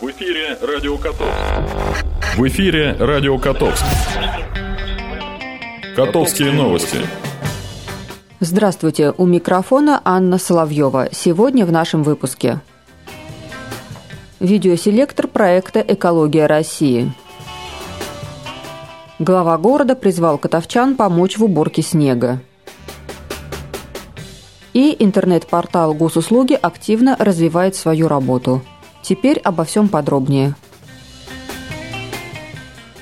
В эфире Радио Котовск. В эфире Радио Котовск. Котовские новости. Здравствуйте, у микрофона Анна Соловьева. Сегодня в нашем выпуске. Видеоселектор проекта «Экология России». Глава города призвал котовчан помочь в уборке снега. И интернет-портал госуслуги активно развивает свою работу. Теперь обо всем подробнее.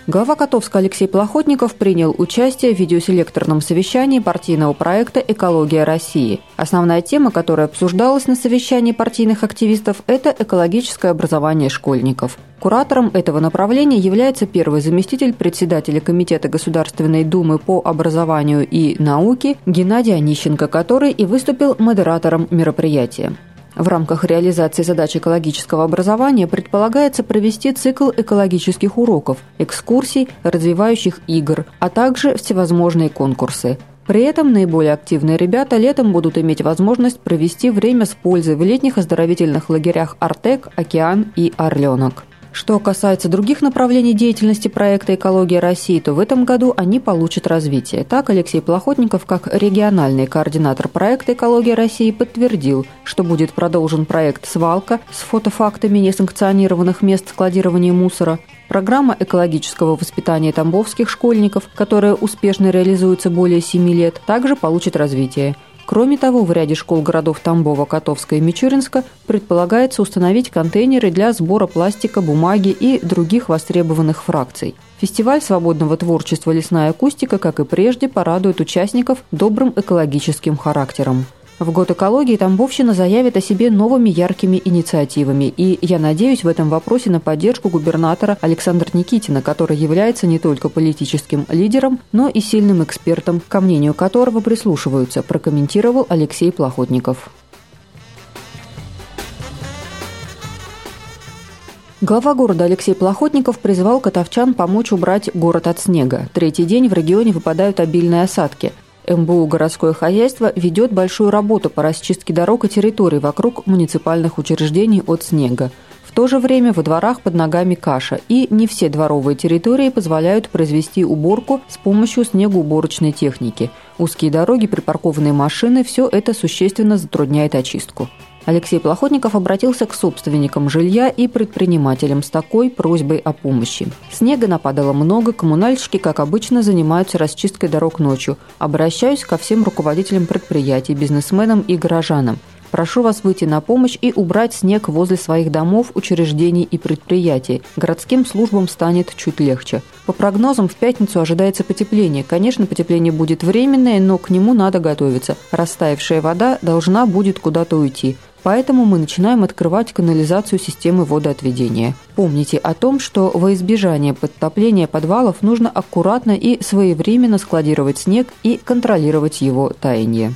Глава Котовска Алексей Плохотников принял участие в видеоселекторном совещании партийного проекта «Экология России». Основная тема, которая обсуждалась на совещании партийных активистов – это экологическое образование школьников. Куратором этого направления является первый заместитель председателя Комитета Государственной Думы по образованию и науке Геннадий Онищенко, который и выступил модератором мероприятия. В рамках реализации задач экологического образования предполагается провести цикл экологических уроков, экскурсий, развивающих игр, а также всевозможные конкурсы. При этом наиболее активные ребята летом будут иметь возможность провести время с пользой в летних оздоровительных лагерях «Артек», «Океан» и «Орленок». Что касается других направлений деятельности проекта «Экология России», то в этом году они получат развитие. Так, Алексей Плохотников, как региональный координатор проекта «Экология России», подтвердил, что будет продолжен проект «Свалка» с фотофактами несанкционированных мест складирования мусора, Программа экологического воспитания тамбовских школьников, которая успешно реализуется более 7 лет, также получит развитие. Кроме того, в ряде школ городов Тамбова, Котовска и Мичуринска предполагается установить контейнеры для сбора пластика, бумаги и других востребованных фракций. Фестиваль свободного творчества «Лесная акустика», как и прежде, порадует участников добрым экологическим характером. В год экологии Тамбовщина заявит о себе новыми яркими инициативами, и я надеюсь в этом вопросе на поддержку губернатора Александра Никитина, который является не только политическим лидером, но и сильным экспертом, ко мнению которого прислушиваются, прокомментировал Алексей Плохотников. Глава города Алексей Плохотников призвал котовчан помочь убрать город от снега. Третий день в регионе выпадают обильные осадки. МБУ «Городское хозяйство» ведет большую работу по расчистке дорог и территорий вокруг муниципальных учреждений от снега. В то же время во дворах под ногами каша, и не все дворовые территории позволяют произвести уборку с помощью снегоуборочной техники. Узкие дороги, припаркованные машины – все это существенно затрудняет очистку. Алексей Плохотников обратился к собственникам жилья и предпринимателям с такой просьбой о помощи. Снега нападало много, коммунальщики, как обычно, занимаются расчисткой дорог ночью. Обращаюсь ко всем руководителям предприятий, бизнесменам и горожанам. Прошу вас выйти на помощь и убрать снег возле своих домов, учреждений и предприятий. Городским службам станет чуть легче. По прогнозам, в пятницу ожидается потепление. Конечно, потепление будет временное, но к нему надо готовиться. Растаявшая вода должна будет куда-то уйти. Поэтому мы начинаем открывать канализацию системы водоотведения. Помните о том, что во избежание подтопления подвалов нужно аккуратно и своевременно складировать снег и контролировать его таяние.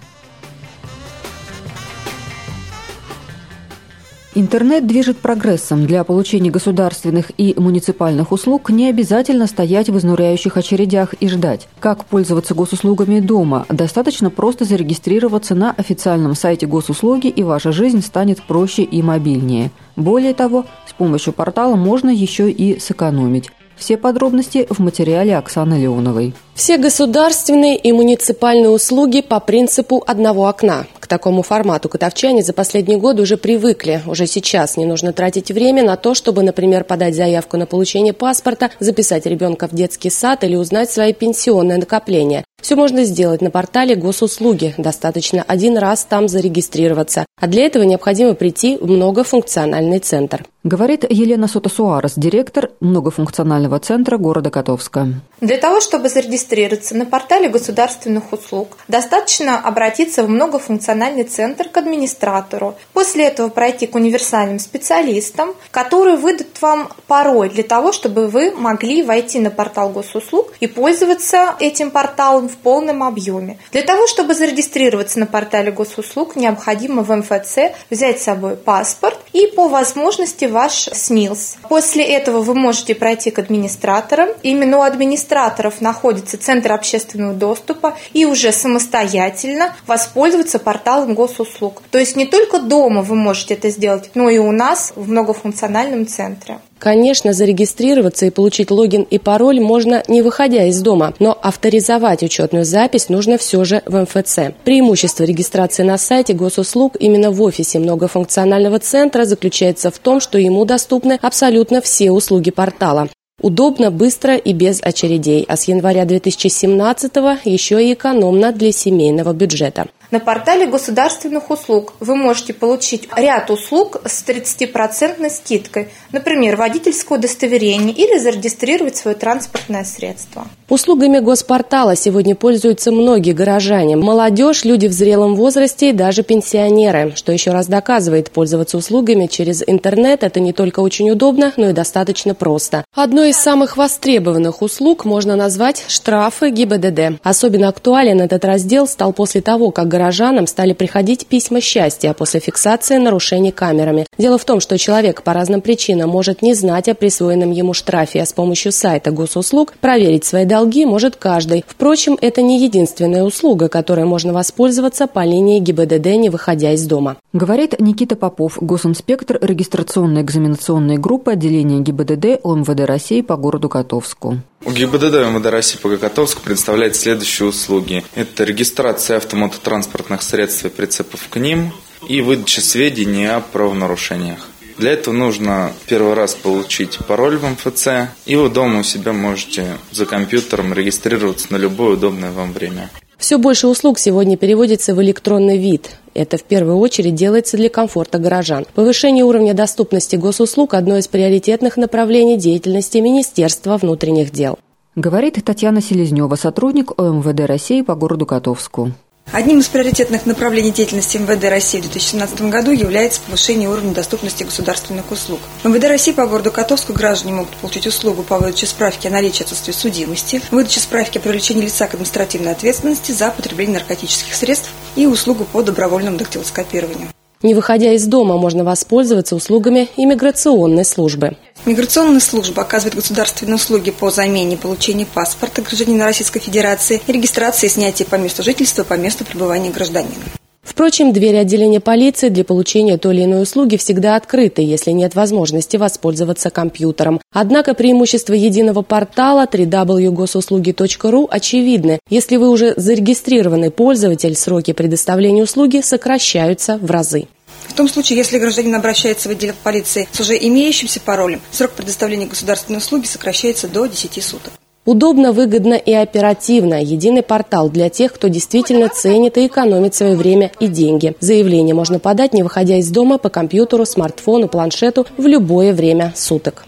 Интернет движет прогрессом. Для получения государственных и муниципальных услуг не обязательно стоять в изнуряющих очередях и ждать. Как пользоваться госуслугами дома? Достаточно просто зарегистрироваться на официальном сайте госуслуги, и ваша жизнь станет проще и мобильнее. Более того, с помощью портала можно еще и сэкономить. Все подробности в материале Оксаны Леоновой. Все государственные и муниципальные услуги по принципу одного окна. К такому формату котовчане за последние годы уже привыкли. Уже сейчас не нужно тратить время на то, чтобы, например, подать заявку на получение паспорта, записать ребенка в детский сад или узнать свои пенсионные накопления. Все можно сделать на портале госуслуги. Достаточно один раз там зарегистрироваться. А для этого необходимо прийти в многофункциональный центр. Говорит Елена Сотосуарес, директор многофункционального центра города Котовска. Для того, чтобы зарегистрироваться на портале государственных услуг, достаточно обратиться в многофункциональный центр к администратору. После этого пройти к универсальным специалистам, которые выдадут вам пароль для того, чтобы вы могли войти на портал госуслуг и пользоваться этим порталом в полном объеме. Для того, чтобы зарегистрироваться на портале госуслуг, необходимо в МФЦ взять с собой паспорт и по возможности ваш СНИЛС. После этого вы можете пройти к администраторам. Именно у администраторов находится Центр общественного доступа и уже самостоятельно воспользоваться порталом госуслуг. То есть не только дома вы можете это сделать, но и у нас в многофункциональном центре. Конечно, зарегистрироваться и получить логин и пароль можно не выходя из дома, но авторизовать учетную запись нужно все же в МФЦ. Преимущество регистрации на сайте госуслуг именно в офисе многофункционального центра заключается в том, что ему доступны абсолютно все услуги портала. Удобно, быстро и без очередей, а с января 2017 еще и экономно для семейного бюджета. На портале государственных услуг вы можете получить ряд услуг с 30% скидкой, например, водительское удостоверение или зарегистрировать свое транспортное средство. Услугами госпортала сегодня пользуются многие горожане. Молодежь, люди в зрелом возрасте и даже пенсионеры. Что еще раз доказывает, пользоваться услугами через интернет – это не только очень удобно, но и достаточно просто. Одной из самых востребованных услуг можно назвать штрафы ГИБДД. Особенно актуален этот раздел стал после того, как горожанам стали приходить письма счастья после фиксации нарушений камерами. Дело в том, что человек по разным причинам может не знать о присвоенном ему штрафе, а с помощью сайта госуслуг проверить свои долги может каждый. Впрочем, это не единственная услуга, которой можно воспользоваться по линии ГИБДД, не выходя из дома. Говорит Никита Попов, госинспектор регистрационной экзаменационной группы отделения ГИБДД ОМВД России по городу Котовску. У ГИБДД МВД России по Котовску представляет следующие услуги. Это регистрация автомототранспортных средств и прицепов к ним и выдача сведений о правонарушениях. Для этого нужно первый раз получить пароль в МФЦ, и вы дома у себя можете за компьютером регистрироваться на любое удобное вам время. Все больше услуг сегодня переводится в электронный вид. Это в первую очередь делается для комфорта горожан. Повышение уровня доступности госуслуг – одно из приоритетных направлений деятельности Министерства внутренних дел. Говорит Татьяна Селезнева, сотрудник ОМВД России по городу Котовску. Одним из приоритетных направлений деятельности МВД России в 2017 году является повышение уровня доступности государственных услуг. В МВД России по городу Котовску граждане могут получить услугу по выдаче справки о наличии отсутствия судимости, выдаче справки о привлечении лица к административной ответственности за потребление наркотических средств и услугу по добровольному дактилоскопированию. Не выходя из дома, можно воспользоваться услугами иммиграционной службы. Миграционная служба оказывает государственные услуги по замене получения паспорта гражданина Российской Федерации и регистрации и снятия по месту жительства по месту пребывания гражданина. Впрочем, двери отделения полиции для получения той или иной услуги всегда открыты, если нет возможности воспользоваться компьютером. Однако преимущество единого портала www.госуслуги.ру очевидны. Если вы уже зарегистрированный пользователь, сроки предоставления услуги сокращаются в разы. В том случае, если гражданин обращается в отдел полиции с уже имеющимся паролем, срок предоставления государственной услуги сокращается до 10 суток. Удобно, выгодно и оперативно. Единый портал для тех, кто действительно ценит и экономит свое время и деньги. Заявление можно подать, не выходя из дома, по компьютеру, смартфону, планшету в любое время суток.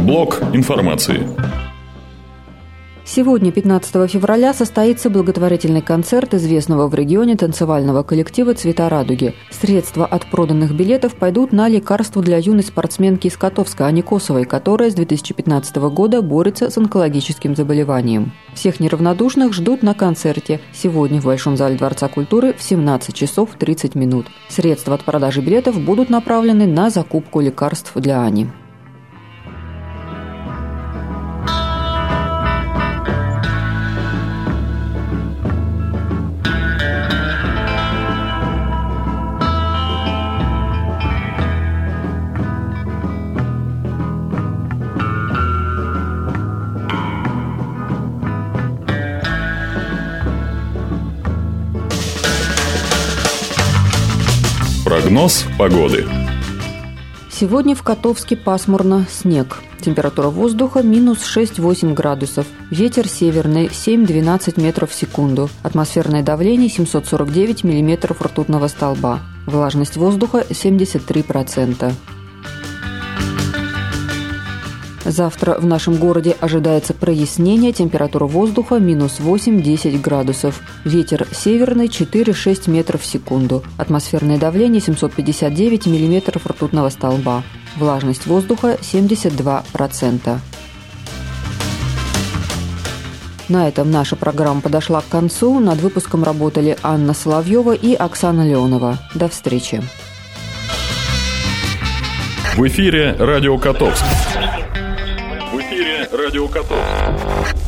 Блок информации. Сегодня, 15 февраля, состоится благотворительный концерт известного в регионе танцевального коллектива «Цвета радуги». Средства от проданных билетов пойдут на лекарство для юной спортсменки из Котовска Ани Косовой, которая с 2015 года борется с онкологическим заболеванием. Всех неравнодушных ждут на концерте сегодня в Большом зале Дворца культуры в 17 часов 30 минут. Средства от продажи билетов будут направлены на закупку лекарств для Ани. Прогноз погоды. Сегодня в Котовске пасмурно, снег. Температура воздуха минус 6-8 градусов. Ветер северный 7-12 метров в секунду. Атмосферное давление 749 миллиметров ртутного столба. Влажность воздуха 73%. Завтра в нашем городе ожидается прояснение, температура воздуха минус 8-10 градусов. Ветер северный 4-6 метров в секунду. Атмосферное давление 759 миллиметров ртутного столба. Влажность воздуха 72%. На этом наша программа подошла к концу. Над выпуском работали Анна Соловьева и Оксана Леонова. До встречи. В эфире «Радио Котовск». «Радио Котовск».